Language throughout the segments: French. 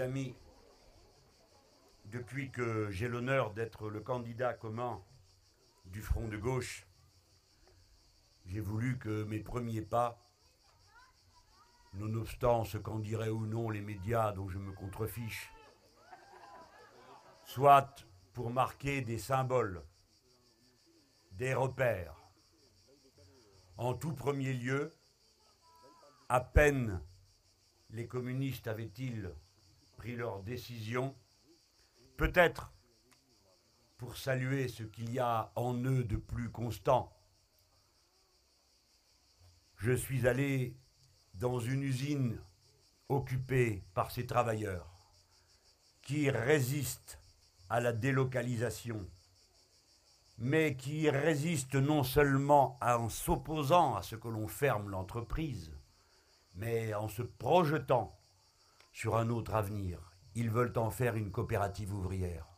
Amis, depuis que j'ai l'honneur d'être le candidat commun du Front de gauche, j'ai voulu que mes premiers pas, nonobstant ce qu'en diraient ou non les médias dont je me contrefiche, soient pour marquer des symboles, des repères. En tout premier lieu, à peine les communistes avaient-ils pris leur décision, peut-être pour saluer ce qu'il y a en eux de plus constant. Je suis allé dans une usine occupée par ces travailleurs qui résistent à la délocalisation, mais qui résistent non seulement en s'opposant à ce que l'on ferme l'entreprise, mais en se projetant sur un autre avenir. Ils veulent en faire une coopérative ouvrière.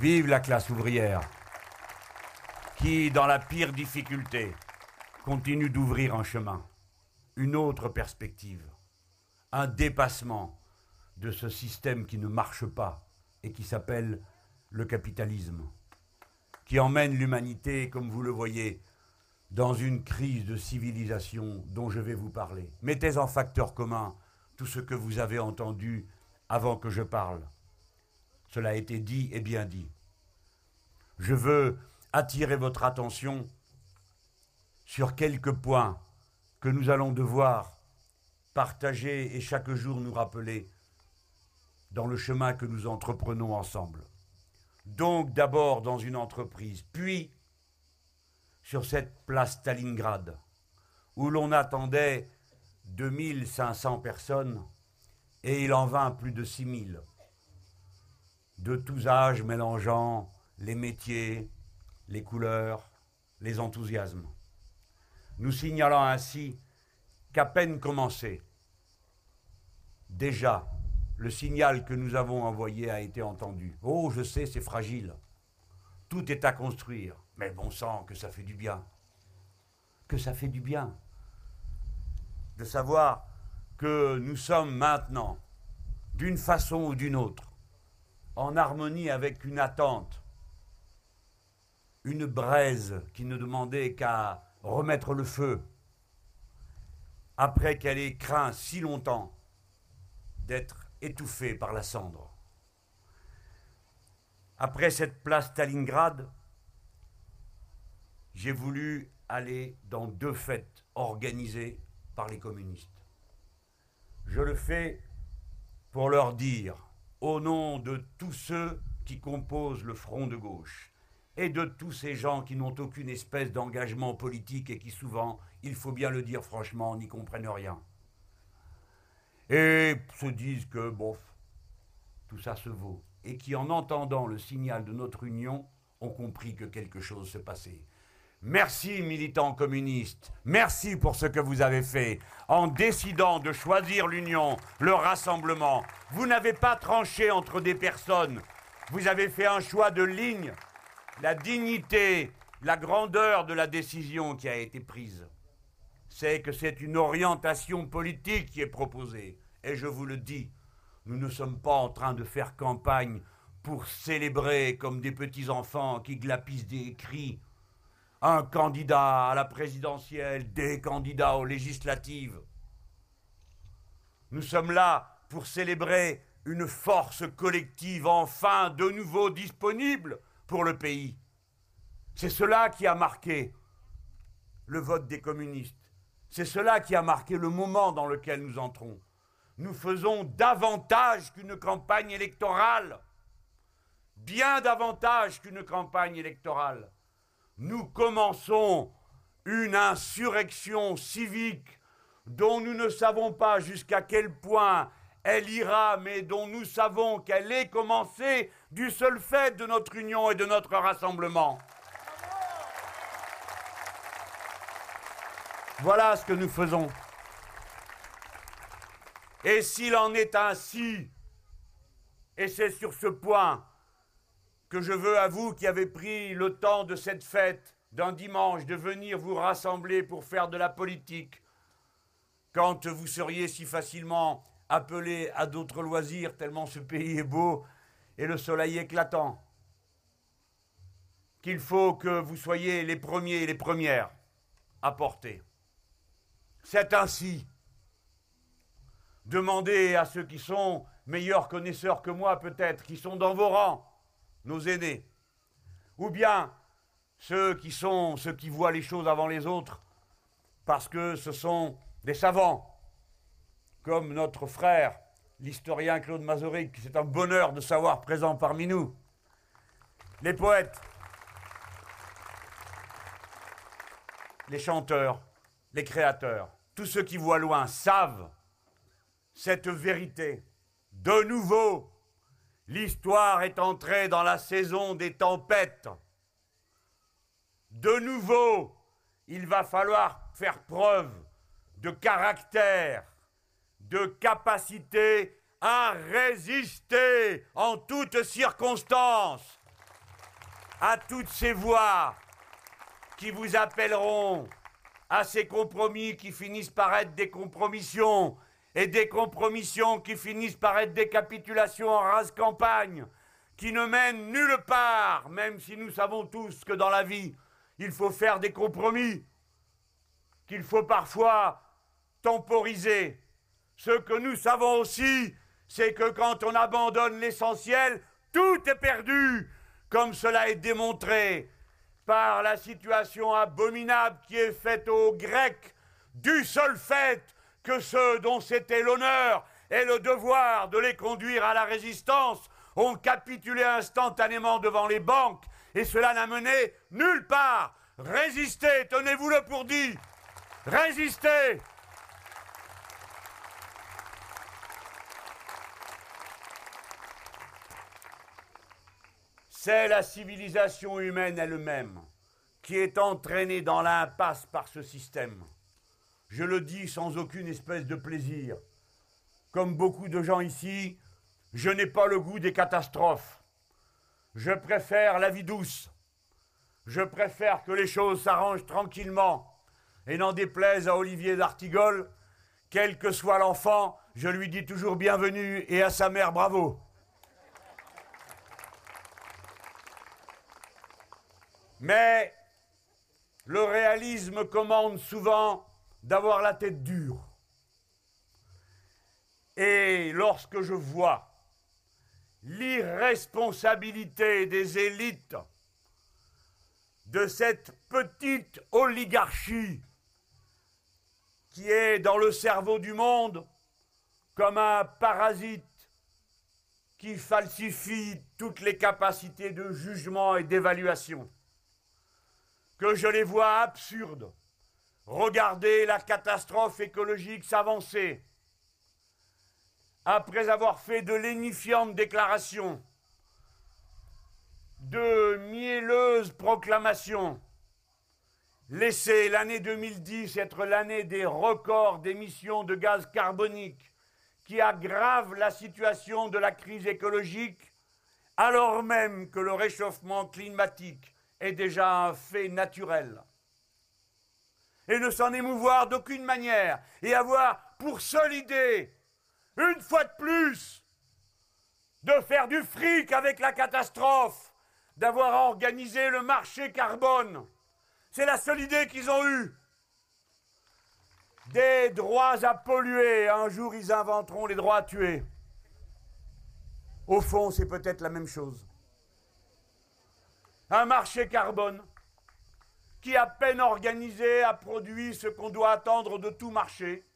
Vive la classe ouvrière qui, dans la pire difficulté, continue d'ouvrir un chemin, une autre perspective, un dépassement de ce système qui ne marche pas et qui s'appelle le capitalisme, qui emmène l'humanité, comme vous le voyez, dans une crise de civilisation dont je vais vous parler. Mettez en facteur commun tout ce que vous avez entendu avant que je parle. Cela a été dit et bien dit. Je veux attirer votre attention sur quelques points que nous allons devoir partager et chaque jour nous rappeler dans le chemin que nous entreprenons ensemble. Donc d'abord dans une entreprise, puis sur cette place Stalingrad, où l'on attendait 2500 personnes, et il en vint plus de 6000, de tous âges mélangeant les métiers, les couleurs, les enthousiasmes. Nous signalant ainsi qu'à peine commencé, déjà, le signal que nous avons envoyé a été entendu. Oh, je sais, c'est fragile. Tout est à construire. Mais bon sang, que ça fait du bien. Que ça fait du bien. De savoir que nous sommes maintenant, d'une façon ou d'une autre, en harmonie avec une attente, une braise qui ne demandait qu'à remettre le feu, après qu'elle ait craint si longtemps d'être étouffée par la cendre. Après cette place Stalingrad, j'ai voulu aller dans deux fêtes organisées par les communistes. Je le fais pour leur dire, au nom de tous ceux qui composent le front de gauche, et de tous ces gens qui n'ont aucune espèce d'engagement politique et qui souvent, il faut bien le dire franchement, n'y comprennent rien. Et se disent que, bof, tout ça se vaut. Et qui, en entendant le signal de notre union, ont compris que quelque chose se passait. Merci, militants communistes. Merci pour ce que vous avez fait. En décidant de choisir l'union, le rassemblement, vous n'avez pas tranché entre des personnes. Vous avez fait un choix de ligne. La dignité, la grandeur de la décision qui a été prise, c'est que c'est une orientation politique qui est proposée. Et je vous le dis, nous ne sommes pas en train de faire campagne pour célébrer comme des petits enfants qui glapissent des cris un candidat à la présidentielle, des candidats aux législatives. Nous sommes là pour célébrer une force collective enfin de nouveau disponible pour le pays. C'est cela qui a marqué le vote des communistes. C'est cela qui a marqué le moment dans lequel nous entrons. Nous faisons davantage qu'une campagne électorale, bien davantage qu'une campagne électorale nous commençons une insurrection civique dont nous ne savons pas jusqu'à quel point elle ira, mais dont nous savons qu'elle est commencée du seul fait de notre union et de notre rassemblement. Voilà ce que nous faisons. Et s'il en est ainsi, et c'est sur ce point je veux à vous qui avez pris le temps de cette fête d'un dimanche de venir vous rassembler pour faire de la politique, quand vous seriez si facilement appelés à d'autres loisirs tellement ce pays est beau et le soleil éclatant. Qu'il faut que vous soyez les premiers et les premières à porter. C'est ainsi. Demandez à ceux qui sont meilleurs connaisseurs que moi peut-être, qui sont dans vos rangs, nos aînés, ou bien ceux qui sont ceux qui voient les choses avant les autres, parce que ce sont des savants, comme notre frère, l'historien Claude Mazoric, c'est un bonheur de savoir présent parmi nous. Les poètes, les chanteurs, les créateurs, tous ceux qui voient loin savent cette vérité. De nouveau, l'histoire est entrée dans la saison des tempêtes. De nouveau, il va falloir faire preuve de caractère, de capacité à résister en toutes circonstances à toutes ces voix qui vous appelleront à ces compromis qui finissent par être des compromissions et des compromissions qui finissent par être des capitulations en rase campagne, qui ne mènent nulle part, même si nous savons tous que dans la vie, il faut faire des compromis, qu'il faut parfois temporiser. Ce que nous savons aussi, c'est que quand on abandonne l'essentiel, tout est perdu, comme cela est démontré par la situation abominable qui est faite aux Grecs, du seul fait que ceux dont c'était l'honneur et le devoir de les conduire à la résistance ont capitulé instantanément devant les banques, et cela n'a mené nulle part. Résistez, tenez-vous-le pour dit. Résistez. C'est la civilisation humaine elle-même qui est entraînée dans l'impasse par ce système. Je le dis sans aucune espèce de plaisir. Comme beaucoup de gens ici, je n'ai pas le goût des catastrophes. Je préfère la vie douce. Je préfère que les choses s'arrangent tranquillement. Et n'en déplaise à Olivier d'Artigol, quel que soit l'enfant, je lui dis toujours bienvenue et à sa mère bravo. Mais le réalisme commande souvent d'avoir la tête dure. Et lorsque je vois l'irresponsabilité des élites de cette petite oligarchie qui est dans le cerveau du monde comme un parasite qui falsifie toutes les capacités de jugement et d'évaluation que je les vois absurdes. Regardez la catastrophe écologique s'avancer. Après avoir fait de lénifiantes déclarations, de mielleuses proclamations, laisser l'année 2010 être l'année des records d'émissions de gaz carbonique qui aggrave la situation de la crise écologique, alors même que le réchauffement climatique est déjà un fait naturel. Et ne s'en émouvoir d'aucune manière, et avoir pour seule idée, une fois de plus, de faire du fric avec la catastrophe, d'avoir organisé le marché carbone. C'est la seule idée qu'ils ont eue. Des droits à polluer, un jour ils inventeront les droits à tuer. Au fond, c'est peut-être la même chose un marché carbone qui, à peine organisé, a produit ce qu'on doit attendre de tout marché,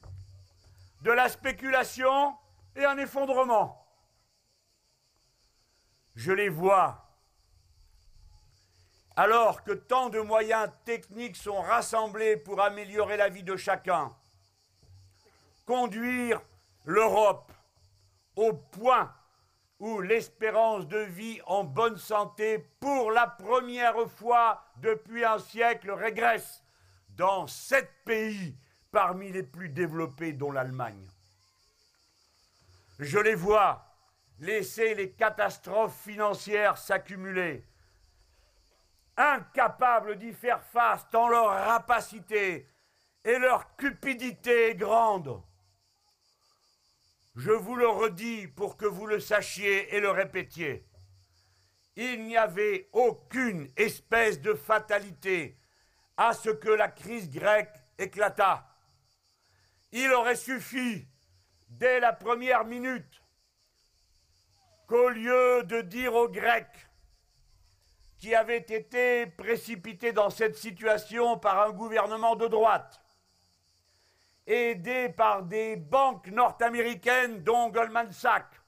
de la spéculation et un effondrement. Je les vois. Alors que tant de moyens techniques sont rassemblés pour améliorer la vie de chacun, conduire l'Europe au point où l'espérance de vie en bonne santé, pour la première fois depuis un siècle, régresse dans sept pays parmi les plus développés, dont l'Allemagne. Je les vois laisser les catastrophes financières s'accumuler, incapables d'y faire face tant leur rapacité et leur cupidité est grande. Je vous le redis pour que vous le sachiez et le répétiez, il n'y avait aucune espèce de fatalité à ce que la crise grecque éclatât. Il aurait suffi, dès la première minute, qu'au lieu de dire aux Grecs qui avaient été précipités dans cette situation par un gouvernement de droite, aidé par des banques nord-américaines, dont Goldman Sachs,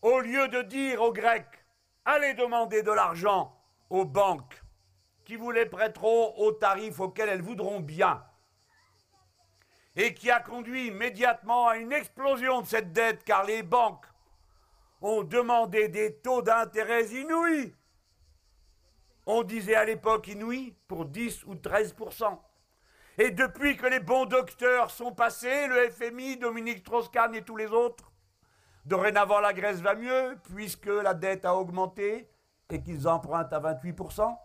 au lieu de dire aux Grecs, allez demander de l'argent aux banques qui vous les prêteront aux tarifs auxquels elles voudront bien, et qui a conduit immédiatement à une explosion de cette dette car les banques ont demandé des taux d'intérêt inouïs. On disait à l'époque inouïs pour 10 ou 13 Et depuis que les bons docteurs sont passés, le FMI, Dominique Strauss-Kahn et tous les autres, dorénavant la Grèce va mieux puisque la dette a augmenté et qu'ils empruntent à 28%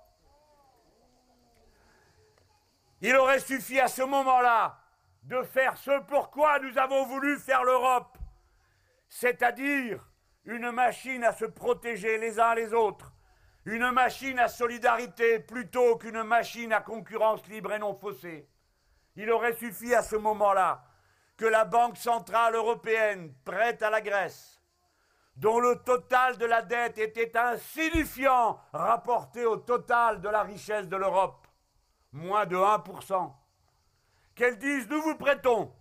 Il aurait suffi à ce moment-là de faire ce pourquoi nous avons voulu faire l'Europe, c'est-à-dire une machine à se protéger les uns les autres, une machine à solidarité plutôt qu'une machine à concurrence libre et non faussée. Il aurait suffi à ce moment-là que la Banque centrale européenne prête à la Grèce, dont le total de la dette était insignifiant rapporté au total de la richesse de l'Europe, moins de 1%, qu'elle dise nous vous prêtons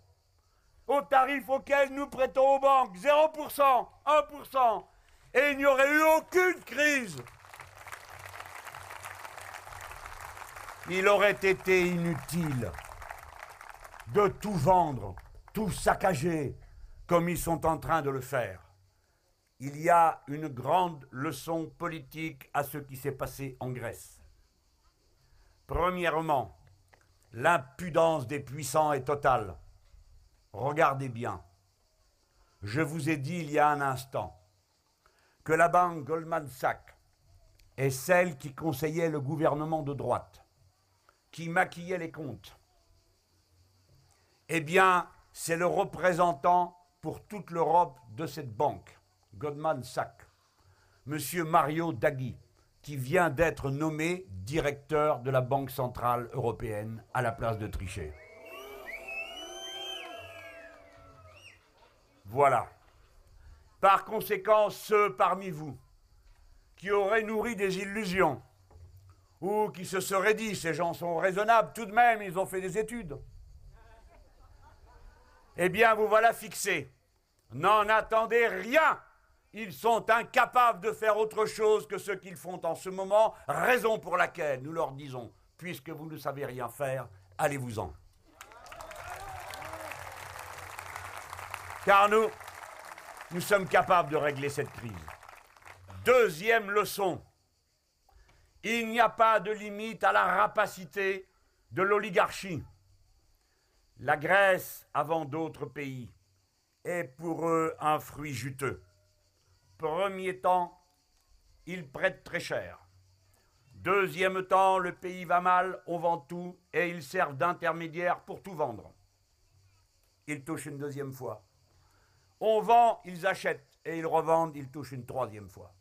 au tarif auquel nous prêtons aux banques, 0%, 1%, et il n'y aurait eu aucune crise. Il aurait été inutile de tout vendre, tout saccager, comme ils sont en train de le faire. Il y a une grande leçon politique à ce qui s'est passé en Grèce. Premièrement, l'impudence des puissants est totale. Regardez bien. Je vous ai dit il y a un instant que la banque Goldman Sachs est celle qui conseillait le gouvernement de droite, qui maquillait les comptes. Eh bien, c'est le représentant pour toute l'Europe de cette banque, Goldman Sachs, M. Mario Draghi, qui vient d'être nommé directeur de la Banque centrale européenne à la place de Trichet. Voilà. Par conséquent, ceux parmi vous qui auraient nourri des illusions, ou qui se seraient dit, ces gens sont raisonnables, tout de même, ils ont fait des études, eh bien, vous voilà fixés. N'en attendez rien. Ils sont incapables de faire autre chose que ce qu'ils font en ce moment, raison pour laquelle nous leur disons, puisque vous ne savez rien faire, allez-vous-en. Car nous, nous sommes capables de régler cette crise. Deuxième leçon, il n'y a pas de limite à la rapacité de l'oligarchie. La Grèce, avant d'autres pays, est pour eux un fruit juteux. Premier temps, ils prêtent très cher. Deuxième temps, le pays va mal, on vend tout et ils servent d'intermédiaire pour tout vendre. Ils touchent une deuxième fois. On vend, ils achètent, et ils revendent, ils touchent une troisième fois.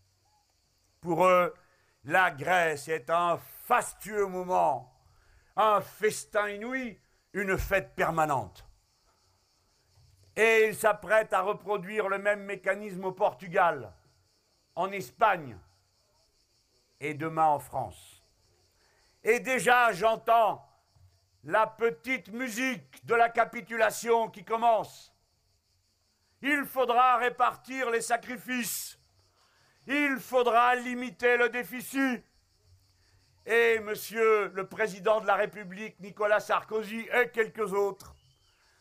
Pour eux, la Grèce est un fastueux moment, un festin inouï, une fête permanente. Et ils s'apprêtent à reproduire le même mécanisme au Portugal, en Espagne et demain en France. Et déjà j'entends la petite musique de la capitulation qui commence. Il faudra répartir les sacrifices. Il faudra limiter le déficit. Et monsieur le président de la République, Nicolas Sarkozy, et quelques autres,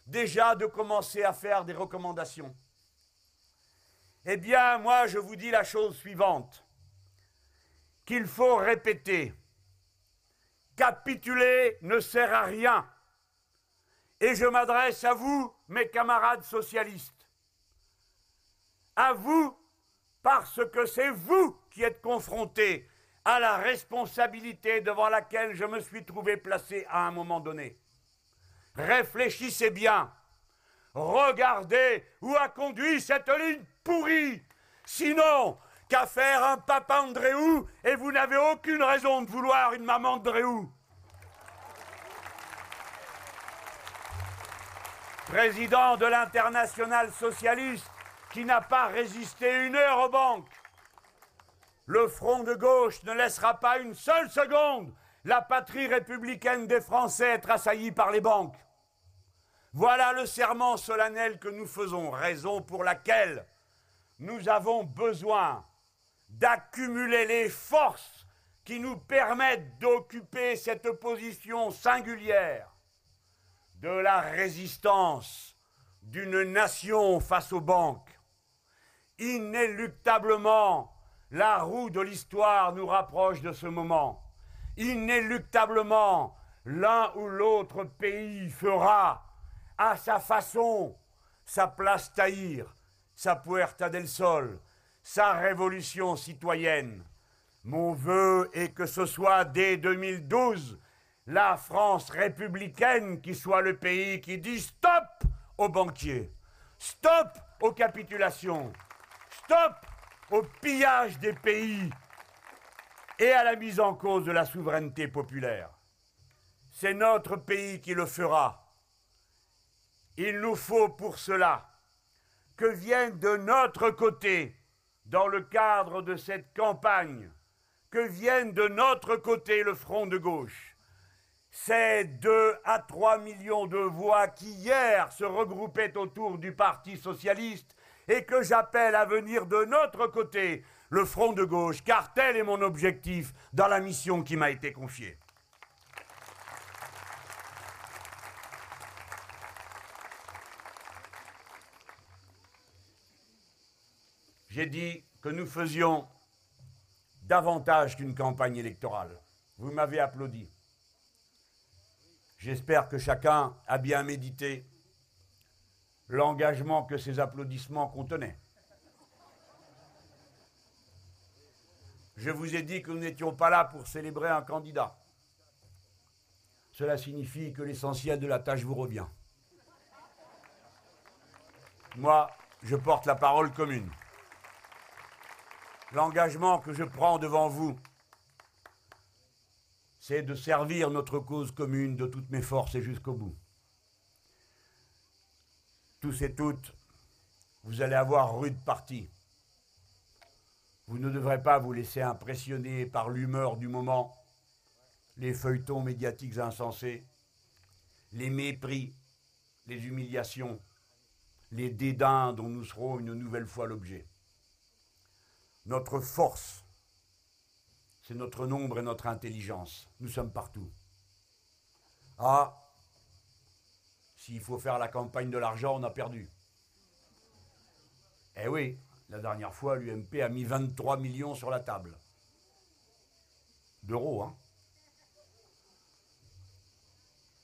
déjà de commencer à faire des recommandations. Eh bien, moi, je vous dis la chose suivante, qu'il faut répéter. Capituler ne sert à rien. Et je m'adresse à vous, mes camarades socialistes à vous parce que c'est vous qui êtes confrontés à la responsabilité devant laquelle je me suis trouvé placé à un moment donné. Réfléchissez bien. Regardez où a conduit cette ligne pourrie. Sinon, qu'à faire un papa Andréou et vous n'avez aucune raison de vouloir une maman Andréou. Président de l'international socialiste qui n'a pas résisté une heure aux banques. Le front de gauche ne laissera pas une seule seconde la patrie républicaine des Français être assaillie par les banques. Voilà le serment solennel que nous faisons, raison pour laquelle nous avons besoin d'accumuler les forces qui nous permettent d'occuper cette position singulière de la résistance d'une nation face aux banques. Inéluctablement, la roue de l'histoire nous rapproche de ce moment. Inéluctablement, l'un ou l'autre pays fera à sa façon sa place Tahir, sa Puerta del Sol, sa révolution citoyenne. Mon vœu est que ce soit dès 2012 la France républicaine qui soit le pays qui dit stop aux banquiers, stop aux capitulations, stop au pillage des pays et à la mise en cause de la souveraineté populaire. C'est notre pays qui le fera. Il nous faut pour cela que vienne de notre côté, dans le cadre de cette campagne, que vienne de notre côté le front de gauche. Ces deux à trois millions de voix qui hier se regroupaient autour du Parti socialiste et que j'appelle à venir de notre côté le front de gauche, car tel est mon objectif dans la mission qui m'a été confiée. j'ai dit que nous faisions davantage qu'une campagne électorale. Vous m'avez applaudi. J'espère que chacun a bien médité l'engagement que ces applaudissements contenaient. Je vous ai dit que nous n'étions pas là pour célébrer un candidat. Cela signifie que l'essentiel de la tâche vous revient. Moi, je porte la parole commune l'engagement que je prends devant vous, c'est de servir notre cause commune de toutes mes forces et jusqu'au bout. Tous et toutes, vous allez avoir rude partie. Vous ne devrez pas vous laisser impressionner par l'humeur du moment, les feuilletons médiatiques insensés, les mépris, les humiliations, les dédains dont nous serons une nouvelle fois l'objet. Notre force, c'est notre nombre et notre intelligence. Nous sommes partout. Ah, s'il faut faire la campagne de l'argent, on a perdu. Eh oui, la dernière fois, l'UMP a mis 23 millions sur la table. D'euros, hein.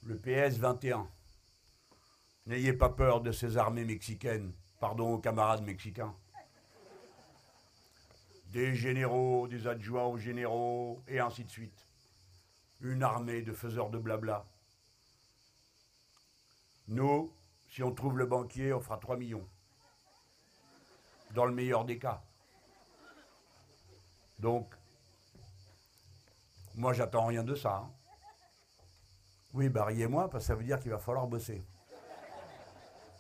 Le PS 21. N'ayez pas peur de ces armées mexicaines. Pardon aux camarades mexicains des généraux, des adjoints aux généraux, et ainsi de suite. Une armée de faiseurs de blabla. Nous, si on trouve le banquier, on fera 3 millions. Dans le meilleur des cas. Donc, moi, j'attends rien de ça. Hein. Oui, bah moi parce que ça veut dire qu'il va falloir bosser.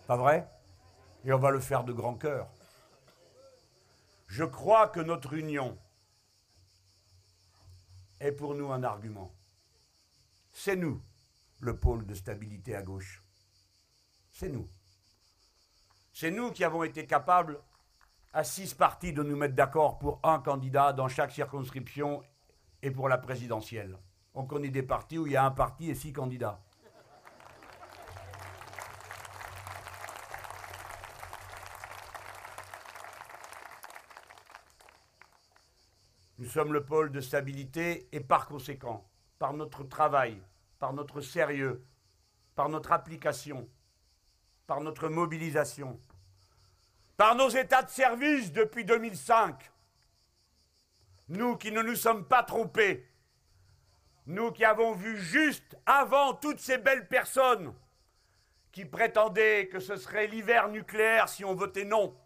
Pas vrai? Et on va le faire de grand cœur. Je crois que notre union est pour nous un argument. C'est nous, le pôle de stabilité à gauche. C'est nous. C'est nous qui avons été capables, à six partis, de nous mettre d'accord pour un candidat dans chaque circonscription et pour la présidentielle. On connaît des partis où il y a un parti et six candidats. Nous sommes le pôle de stabilité et par conséquent, par notre travail, par notre sérieux, par notre application, par notre mobilisation, par nos états de service depuis 2005, nous qui ne nous sommes pas trompés, nous qui avons vu juste avant toutes ces belles personnes qui prétendaient que ce serait l'hiver nucléaire si on votait non.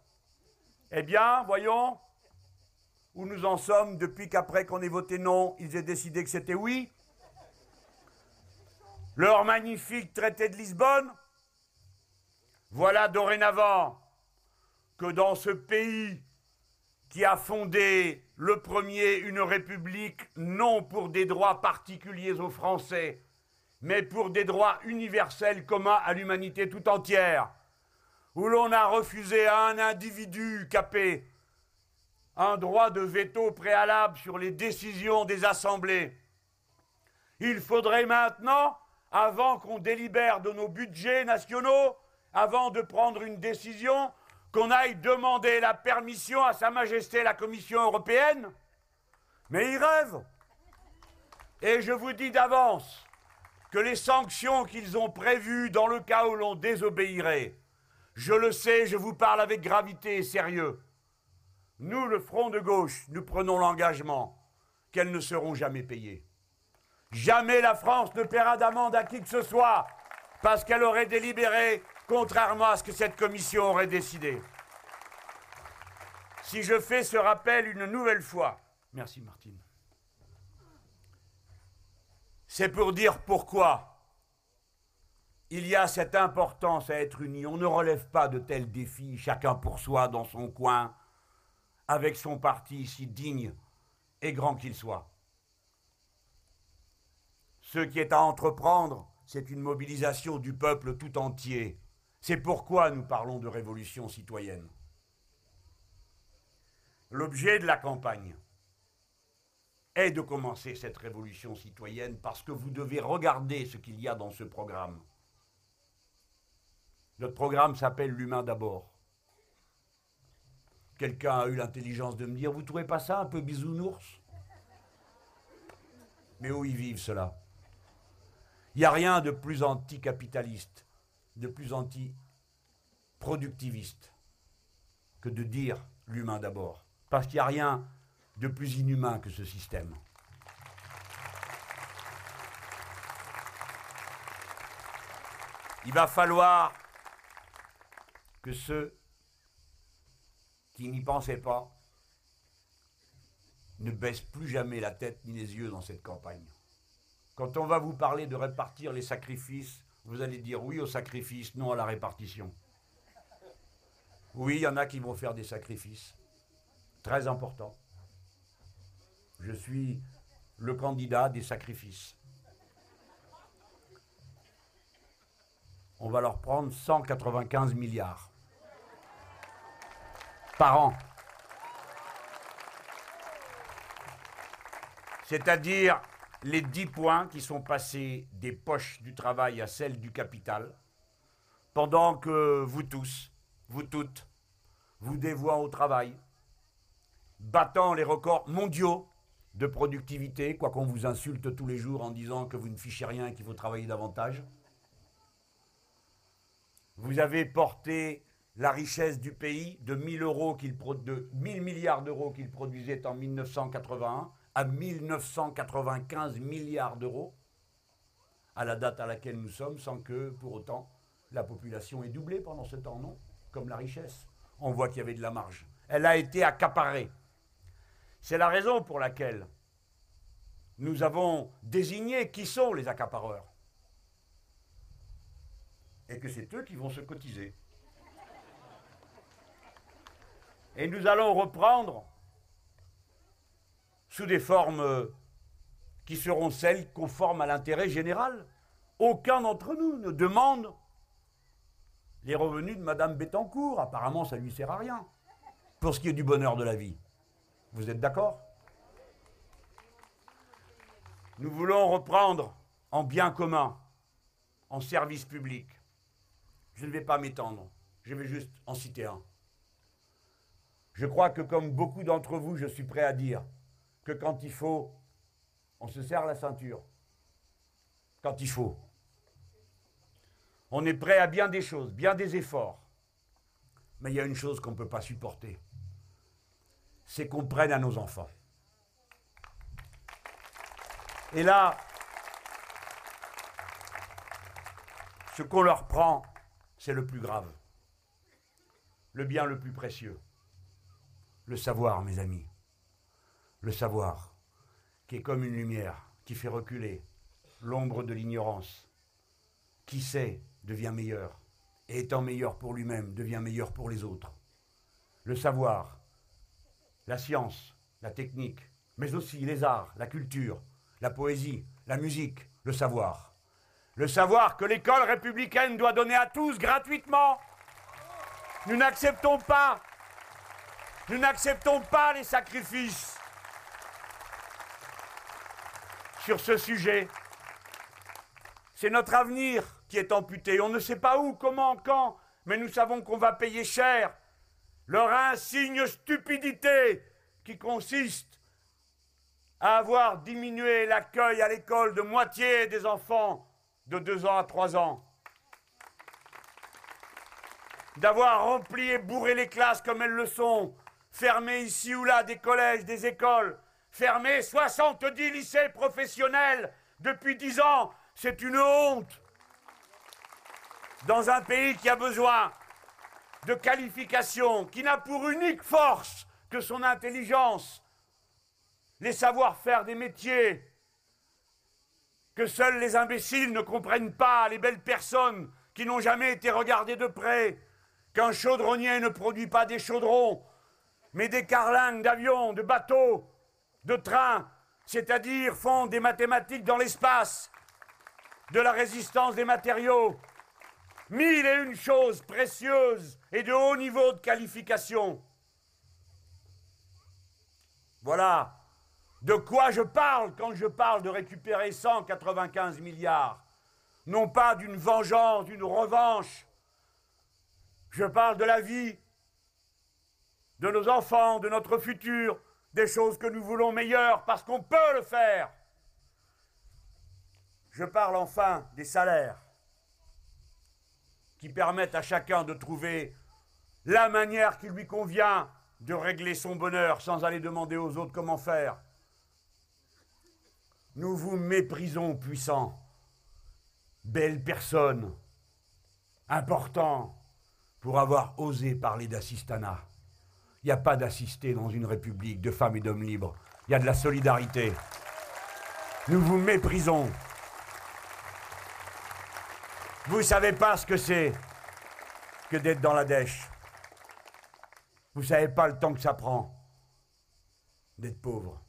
Eh bien, voyons où nous en sommes depuis qu'après qu'on ait voté non, ils aient décidé que c'était oui. Leur magnifique traité de Lisbonne. Voilà dorénavant que dans ce pays qui a fondé le premier une république non pour des droits particuliers aux Français, mais pour des droits universels communs à l'humanité tout entière, où l'on a refusé à un individu capé un droit de veto préalable sur les décisions des assemblées. Il faudrait maintenant, avant qu'on délibère de nos budgets nationaux, avant de prendre une décision, qu'on aille demander la permission à Sa Majesté la Commission européenne Mais ils rêvent. Et je vous dis d'avance que les sanctions qu'ils ont prévues dans le cas où l'on désobéirait, je le sais, je vous parle avec gravité et sérieux. Nous, le Front de gauche, nous prenons l'engagement qu'elles ne seront jamais payées. Jamais la France ne paiera d'amende à qui que ce soit parce qu'elle aurait délibéré contrairement à ce que cette commission aurait décidé. Si je fais ce rappel une nouvelle fois, merci Martine, c'est pour dire pourquoi il y a cette importance à être unis. On ne relève pas de tels défis, chacun pour soi, dans son coin, avec son parti si digne et grand qu'il soit. Ce qui est à entreprendre, c'est une mobilisation du peuple tout entier, c'est pourquoi nous parlons de révolution citoyenne. L'objet de la campagne est de commencer cette révolution citoyenne parce que vous devez regarder ce qu'il y a dans ce programme. Notre programme s'appelle L'humain d'abord. Quelqu'un a eu l'intelligence de me dire, vous trouvez pas ça un peu bisounours? Mais où ils vivent cela Il n'y a rien de plus anticapitaliste de plus anti-productiviste que de dire l'humain d'abord. Parce qu'il n'y a rien de plus inhumain que ce système. Il va falloir que ceux qui n'y pensaient pas ne baissent plus jamais la tête ni les yeux dans cette campagne. Quand on va vous parler de répartir les sacrifices vous allez dire oui au sacrifice, non à la répartition. Oui, il y en a qui vont faire des sacrifices. Très important. Je suis le candidat des sacrifices. On va leur prendre 195 milliards par an. C'est-à-dire les dix points qui sont passés des poches du travail à celles du capital, pendant que vous tous, vous toutes, vous dévouant au travail, battant les records mondiaux de productivité, quoi qu'on vous insulte tous les jours en disant que vous ne fichez rien et qu'il faut travailler davantage. Vous avez porté la richesse du pays de 1000 euros de 1000 milliards d'euros qu'il produisait en 1981 à 1995 milliards d'euros, à la date à laquelle nous sommes, sans que pour autant la population ait doublé pendant ce temps, non Comme la richesse. On voit qu'il y avait de la marge. Elle a été accaparée. C'est la raison pour laquelle nous avons désigné qui sont les accapareurs. Et que c'est eux qui vont se cotiser. Et nous allons reprendre sous des formes euh, qui seront celles conformes à l'intérêt général. Aucun d'entre nous ne demande les revenus de Madame Bettencourt. Apparemment, ça ne lui sert à rien. Pour ce qui est du bonheur de la vie. Vous êtes d'accord? Nous voulons reprendre en bien commun, en service public. Je ne vais pas m'étendre, je vais juste en citer un. Je crois que comme beaucoup d'entre vous, je suis prêt à dire quand il faut, on se serre la ceinture. Quand il faut. On est prêt à bien des choses, bien des efforts. Mais il y a une chose qu'on ne peut pas supporter. C'est qu'on prenne à nos enfants. Et là, ce qu'on leur prend, c'est le plus grave. Le bien le plus précieux. Le savoir, mes amis. Le savoir, qui est comme une lumière, qui fait reculer l'ombre de l'ignorance. Qui sait devient meilleur, et étant meilleur pour lui-même, devient meilleur pour les autres. Le savoir, la science, la technique, mais aussi les arts, la culture, la poésie, la musique, le savoir. Le savoir que l'école républicaine doit donner à tous gratuitement. Nous n'acceptons pas, nous n'acceptons pas les sacrifices sur ce sujet. C'est notre avenir qui est amputé. On ne sait pas où, comment, quand, mais nous savons qu'on va payer cher leur insigne stupidité qui consiste à avoir diminué l'accueil à l'école de moitié des enfants de 2 ans à 3 ans, d'avoir rempli et bourré les classes comme elles le sont, fermé ici ou là des collèges, des écoles, fermé 70 lycées professionnels depuis 10 ans, c'est une honte. Dans un pays qui a besoin de qualification, qui n'a pour unique force que son intelligence, les savoir-faire des métiers, que seuls les imbéciles ne comprennent pas, les belles personnes qui n'ont jamais été regardées de près, qu'un chaudronnier ne produit pas des chaudrons, mais des carlingues d'avions, de bateaux, de trains, c'est-à-dire font des mathématiques dans l'espace, de la résistance des matériaux, mille et une choses précieuses et de haut niveau de qualification. Voilà de quoi je parle quand je parle de récupérer 195 milliards. Non pas d'une vengeance, d'une revanche. Je parle de la vie, de nos enfants, de notre futur, des choses que nous voulons meilleures parce qu'on peut le faire. Je parle enfin des salaires qui permettent à chacun de trouver la manière qui lui convient de régler son bonheur sans aller demander aux autres comment faire. Nous vous méprisons, puissants, belles personnes, importants, pour avoir osé parler d'assistanat. Il n'y a pas d'assisté dans une république de femmes et d'hommes libres. Il y a de la solidarité. Nous vous méprisons. Vous ne savez pas ce que c'est que d'être dans la dèche. Vous ne savez pas le temps que ça prend d'être pauvre.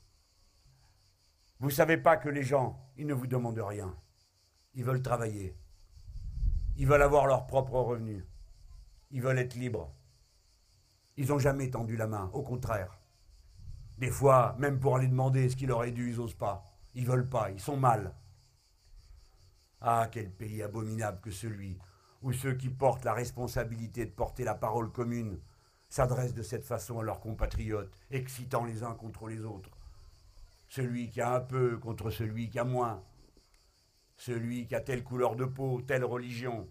Vous ne savez pas que les gens, ils ne vous demandent rien. Ils veulent travailler. Ils veulent avoir leur propre revenu. Ils veulent être libres. Ils n'ont jamais tendu la main, au contraire. Des fois, même pour aller demander ce qu'il aurait dû, ils n'osent pas. Ils veulent pas, ils sont mal. Ah, quel pays abominable que celui où ceux qui portent la responsabilité de porter la parole commune s'adressent de cette façon à leurs compatriotes, excitant les uns contre les autres. Celui qui a un peu contre celui qui a moins. Celui qui a telle couleur de peau, telle religion.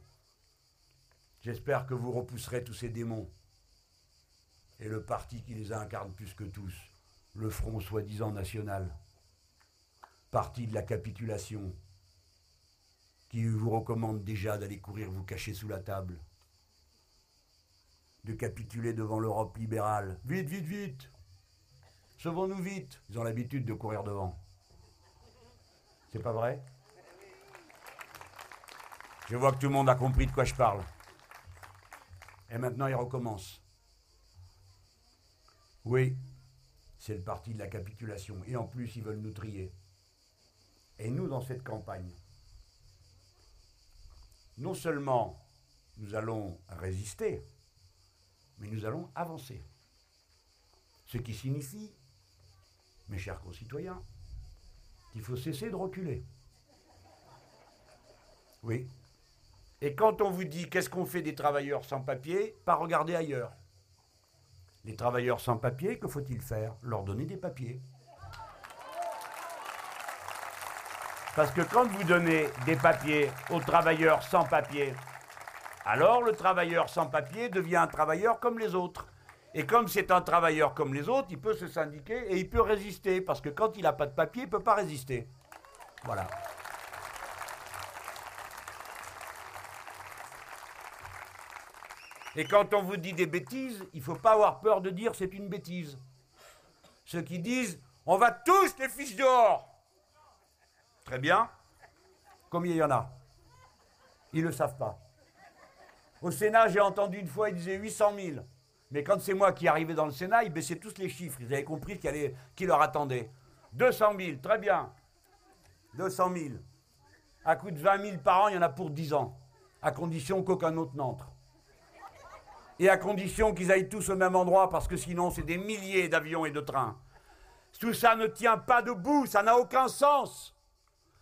J'espère que vous repousserez tous ces démons. Et le parti qui les incarne plus que tous, le Front soi-disant national. Parti de la capitulation, qui vous recommande déjà d'aller courir vous cacher sous la table, de capituler devant l'Europe libérale. Vite, vite, vite Sauvons-nous vite Ils ont l'habitude de courir devant. C'est pas vrai? Je vois que tout le monde a compris de quoi je parle. Et maintenant, ils recommencent. Oui, c'est le parti de la capitulation. Et en plus, ils veulent nous trier. Et nous, dans cette campagne, non seulement nous allons résister, mais nous allons avancer. Ce qui signifie, mes chers concitoyens, qu'il faut cesser de reculer. Oui. Et quand on vous dit qu'est-ce qu'on fait des travailleurs sans papier, pas regarder ailleurs. Les travailleurs sans papier, que faut-il faire? Leur donner des papiers. Parce que quand vous donnez des papiers aux travailleurs sans papier, alors le travailleur sans papier devient un travailleur comme les autres. Et comme c'est un travailleur comme les autres, il peut se syndiquer et il peut résister. Parce que quand il n'a pas de papier, il ne peut pas résister. Voilà. Et quand on vous dit des bêtises, il ne faut pas avoir peur de dire c'est une bêtise. Ceux qui disent on va tous les fiches dehors. Très bien. Combien il y en a? Ils ne le savent pas. Au Sénat, j'ai entendu une fois, ils disaient 800 000. Mais quand c'est moi qui arrivais dans le Sénat, ils baissaient tous les chiffres. Ils avaient compris qu'il qui leur attendait. 200 000, très bien. 200 000. À coût de 20 000 par an, il y en a pour 10 ans. À condition qu'aucun autre n'entre. Et à condition qu'ils aillent tous au même endroit, parce que sinon, c'est des milliers d'avions et de trains. Tout ça ne tient pas debout, ça n'a aucun sens.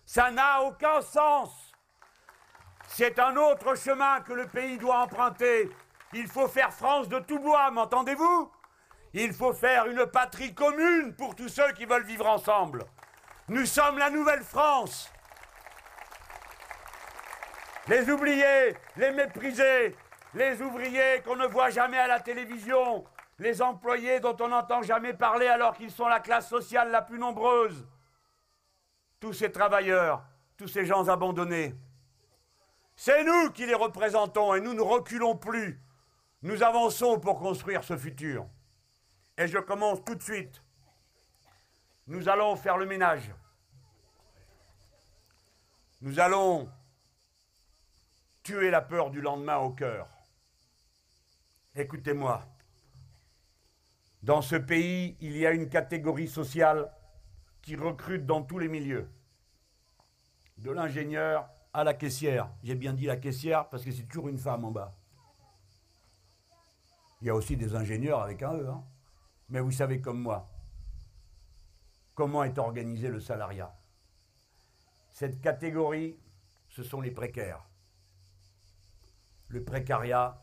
Ça n'a aucun sens. C'est un autre chemin que le pays doit emprunter. Il faut faire France de tout bois, m'entendez-vous? Il faut faire une patrie commune pour tous ceux qui veulent vivre ensemble. Nous sommes la nouvelle France. Les oubliés, les méprisés, les ouvriers qu'on ne voit jamais à la télévision, les employés dont on n'entend jamais parler alors qu'ils sont la classe sociale la plus nombreuse, tous ces travailleurs, tous ces gens abandonnés. C'est nous qui les représentons et nous ne reculons plus. Nous avançons pour construire ce futur. Et je commence tout de suite. Nous allons faire le ménage. Nous allons tuer la peur du lendemain au cœur. Écoutez-moi. Dans ce pays, il y a une catégorie sociale qui recrute dans tous les milieux. De l'ingénieur à la caissière. J'ai bien dit la caissière parce que c'est toujours une femme en bas. Il y a aussi des ingénieurs avec un E. Hein. Mais vous savez comme moi, comment est organisé le salariat? Cette catégorie, ce sont les précaires. Le précariat,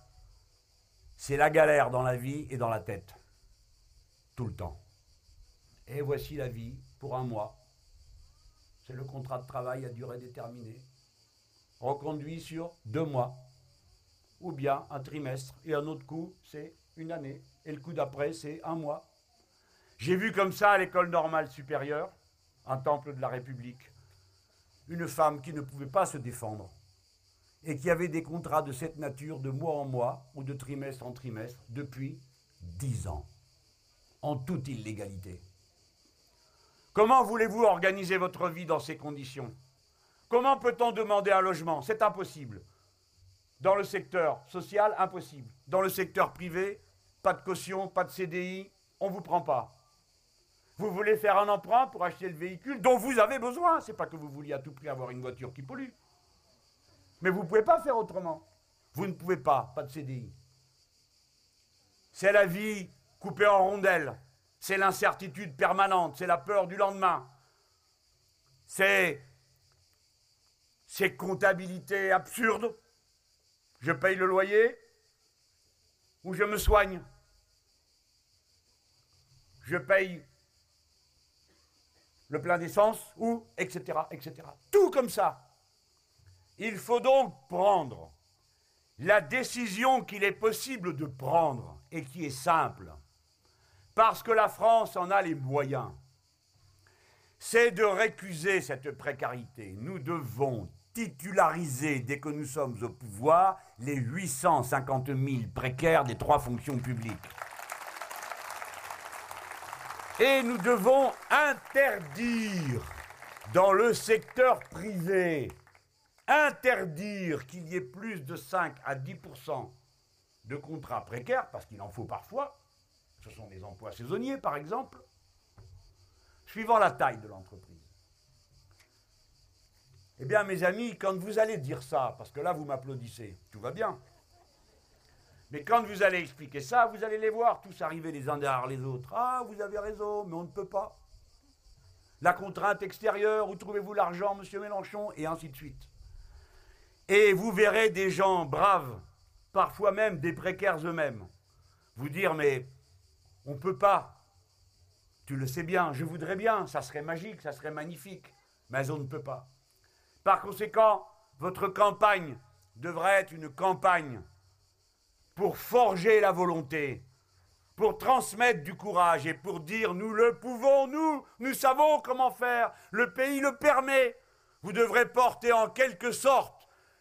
c'est la galère dans la vie et dans la tête tout le temps. Et voici la vie pour un mois. C'est le contrat de travail à durée déterminée, reconduit sur deux mois, ou bien un trimestre, et un autre coup, c'est une année, et le coup d'après, c'est un mois. J'ai vu comme ça à l'école normale supérieure, un temple de la République, une femme qui ne pouvait pas se défendre et qui avait des contrats de cette nature de mois en mois ou de trimestre en trimestre depuis dix ans en toute illégalité. Comment voulez-vous organiser votre vie dans ces conditions? Comment peut-on demander un logement? C'est impossible. Dans le secteur social, impossible. Dans le secteur privé, pas de caution, pas de CDI, on ne vous prend pas. Vous voulez faire un emprunt pour acheter le véhicule dont vous avez besoin. Ce n'est pas que vous vouliez à tout prix avoir une voiture qui pollue. Mais vous ne pouvez pas faire autrement. Vous ne pouvez pas, pas de CDI. C'est la vie coupé en rondelles. C'est l'incertitude permanente, c'est la peur du lendemain. C'est ces comptabilités absurdes. Je paye le loyer ou je me soigne. Je paye le plein d'essence ou etc., etc. Tout comme ça. Il faut donc prendre la décision qu'il est possible de prendre et qui est simple parce que la France en a les moyens, c'est de récuser cette précarité. Nous devons titulariser, dès que nous sommes au pouvoir, les 850 000 précaires des trois fonctions publiques. Et nous devons interdire dans le secteur privé, interdire qu'il y ait plus de 5 à 10% de contrats précaires, parce qu'il en faut parfois, ce sont des emplois saisonniers, par exemple, suivant la taille de l'entreprise. Eh bien, mes amis, quand vous allez dire ça, parce que là, vous m'applaudissez, tout va bien. Mais quand vous allez expliquer ça, vous allez les voir tous arriver les uns derrière les autres. Ah, vous avez raison, mais on ne peut pas. La contrainte extérieure, où trouvez-vous l'argent, monsieur Mélenchon Et ainsi de suite. Et vous verrez des gens braves, parfois même des précaires eux-mêmes, vous dire, mais on ne peut pas. Tu le sais bien, je voudrais bien, ça serait magique, ça serait magnifique, mais on ne peut pas. Par conséquent, votre campagne devrait être une campagne pour forger la volonté, pour transmettre du courage et pour dire nous le pouvons, nous, nous savons comment faire, le pays le permet. Vous devrez porter en quelque sorte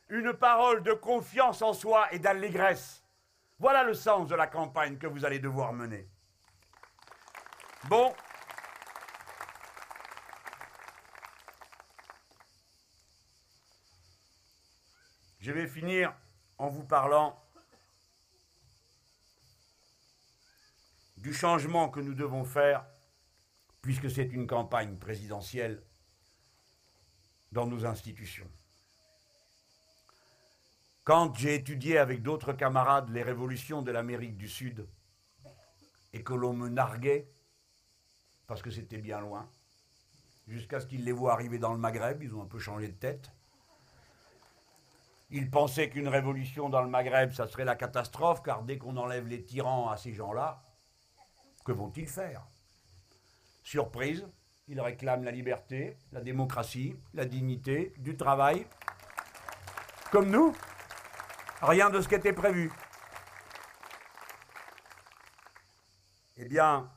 une parole de confiance en soi et d'allégresse. Voilà le sens de la campagne que vous allez devoir mener. Bon. Je vais finir en vous parlant du changement que nous devons faire, puisque c'est une campagne présidentielle dans nos institutions. Quand j'ai étudié avec d'autres camarades les révolutions de l'Amérique du Sud et que l'on me narguait, parce que c'était bien loin, jusqu'à ce qu'ils les voient arriver dans le Maghreb, ils ont un peu changé de tête. Ils pensaient qu'une révolution dans le Maghreb, ça serait la catastrophe, car dès qu'on enlève les tyrans à ces gens-là, que vont-ils faire? Surprise, ils réclament la liberté, la démocratie, la dignité, du travail. Comme nous, rien de ce qui était prévu. Eh bien,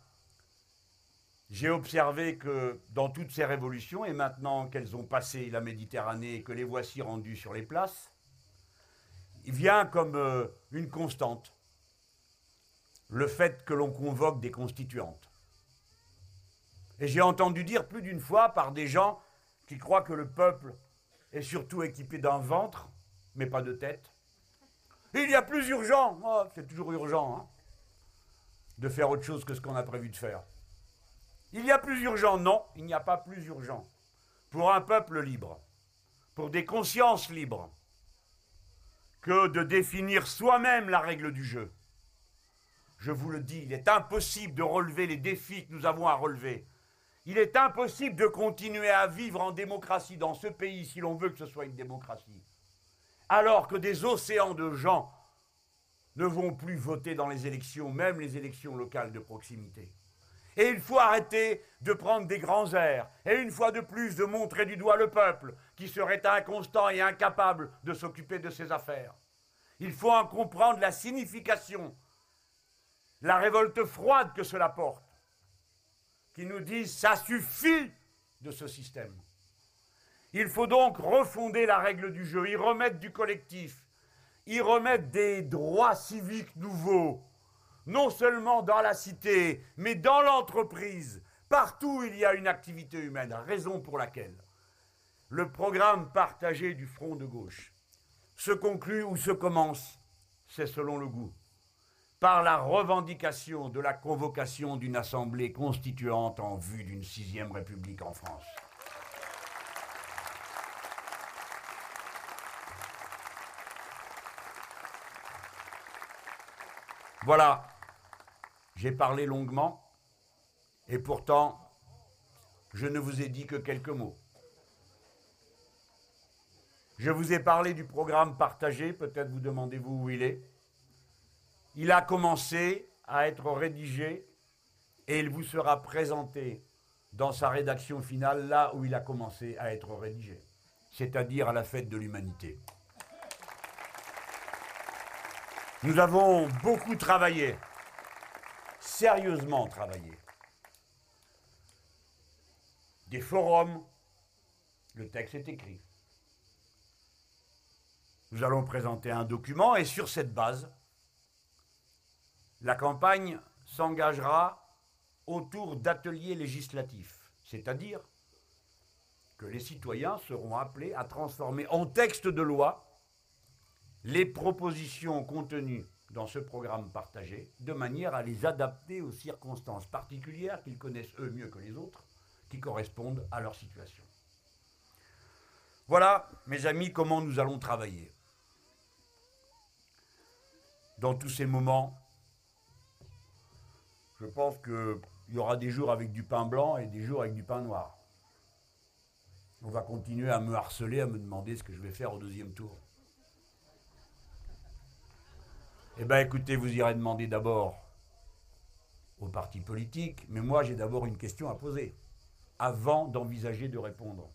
j'ai observé que dans toutes ces révolutions, et maintenant qu'elles ont passé la Méditerranée et que les voici rendues sur les places, il vient comme euh, une constante le fait que l'on convoque des constituantes. Et j'ai entendu dire plus d'une fois par des gens qui croient que le peuple est surtout équipé d'un ventre, mais pas de tête. Il y a plus urgent, oh, c'est toujours urgent, hein, de faire autre chose que ce qu'on a prévu de faire. Il y a plus urgent, non, il n'y a pas plus urgent. Pour un peuple libre, pour des consciences libres, que de définir soi-même la règle du jeu. Je vous le dis, il est impossible de relever les défis que nous avons à relever. Il est impossible de continuer à vivre en démocratie dans ce pays si l'on veut que ce soit une démocratie. Alors que des océans de gens ne vont plus voter dans les élections, même les élections locales de proximité. Et il faut arrêter de prendre des grands airs, et une fois de plus de montrer du doigt le peuple, qui serait inconstant et incapable de s'occuper de ses affaires. Il faut en comprendre la signification la révolte froide que cela porte, qui nous disent ça suffit de ce système. Il faut donc refonder la règle du jeu, y remettre du collectif, y remettre des droits civiques nouveaux, non seulement dans la cité, mais dans l'entreprise. Partout où il y a une activité humaine, raison pour laquelle le programme partagé du front de gauche se conclut ou se commence, c'est selon le goût par la revendication de la convocation d'une assemblée constituante en vue d'une sixième république en France. Voilà, j'ai parlé longuement et pourtant je ne vous ai dit que quelques mots. Je vous ai parlé du programme partagé, peut-être vous demandez-vous où il est il a commencé à être rédigé et il vous sera présenté dans sa rédaction finale là où il a commencé à être rédigé, c'est-à-dire à la fête de l'humanité. Nous avons beaucoup travaillé, sérieusement travaillé. Des forums, le texte est écrit. Nous allons présenter un document et sur cette base, la campagne s'engagera autour d'ateliers législatifs, c'est-à-dire que les citoyens seront appelés à transformer en texte de loi les propositions contenues dans ce programme partagé, de manière à les adapter aux circonstances particulières qu'ils connaissent eux mieux que les autres, qui correspondent à leur situation. Voilà, mes amis, comment nous allons travailler. Dans tous ces moments je pense qu'il y aura des jours avec du pain blanc et des jours avec du pain noir. On va continuer à me harceler, à me demander ce que je vais faire au deuxième tour. Eh bien écoutez, vous irez demander d'abord aux partis politiques, mais moi j'ai d'abord une question à poser, avant d'envisager de répondre.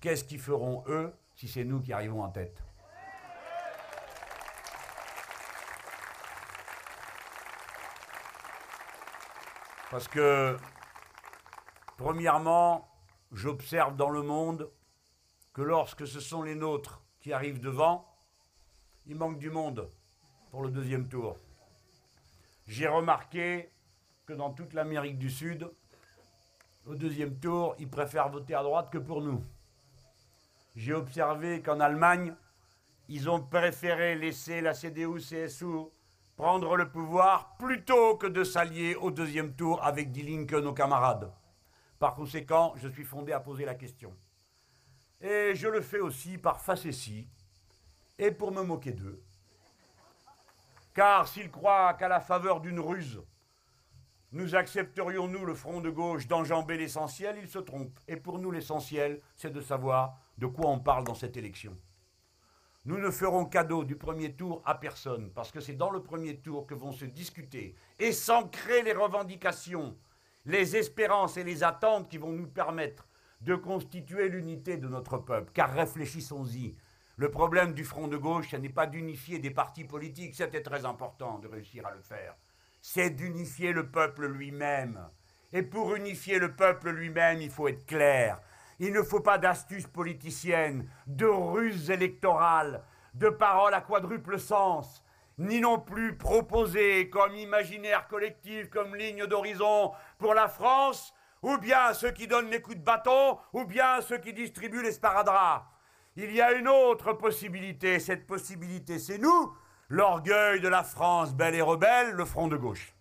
Qu'est-ce qu'ils feront eux si c'est nous qui arrivons en tête? Parce que, premièrement, j'observe dans le monde que lorsque ce sont les nôtres qui arrivent devant, il manque du monde pour le deuxième tour. J'ai remarqué que dans toute l'Amérique du Sud, au deuxième tour, ils préfèrent voter à droite que pour nous. J'ai observé qu'en Allemagne, ils ont préféré laisser la CDU-CSU prendre le pouvoir plutôt que de s'allier au deuxième tour avec Die Linke, nos camarades. Par conséquent, je suis fondé à poser la question. Et je le fais aussi par facétie et pour me moquer d'eux. Car s'ils croient qu'à la faveur d'une ruse, nous accepterions-nous le front de gauche d'enjamber l'essentiel, ils se trompent. Et pour nous, l'essentiel, c'est de savoir de quoi on parle dans cette élection. Nous ne ferons cadeau du premier tour à personne, parce que c'est dans le premier tour que vont se discuter et s'ancrer les revendications, les espérances et les attentes qui vont nous permettre de constituer l'unité de notre peuple. Car réfléchissons-y. Le problème du front de gauche, ce n'est pas d'unifier des partis politiques, c'était très important de réussir à le faire. C'est d'unifier le peuple lui-même. Et pour unifier le peuple lui-même, il faut être clair. Il ne faut pas d'astuces politiciennes, de ruses électorales, de paroles à quadruple sens, ni non plus proposer comme imaginaire collectif, comme ligne d'horizon pour la France, ou bien ceux qui donnent les coups de bâton, ou bien ceux qui distribuent les sparadraps. Il y a une autre possibilité. Cette possibilité, c'est nous, l'orgueil de la France belle et rebelle, le front de gauche.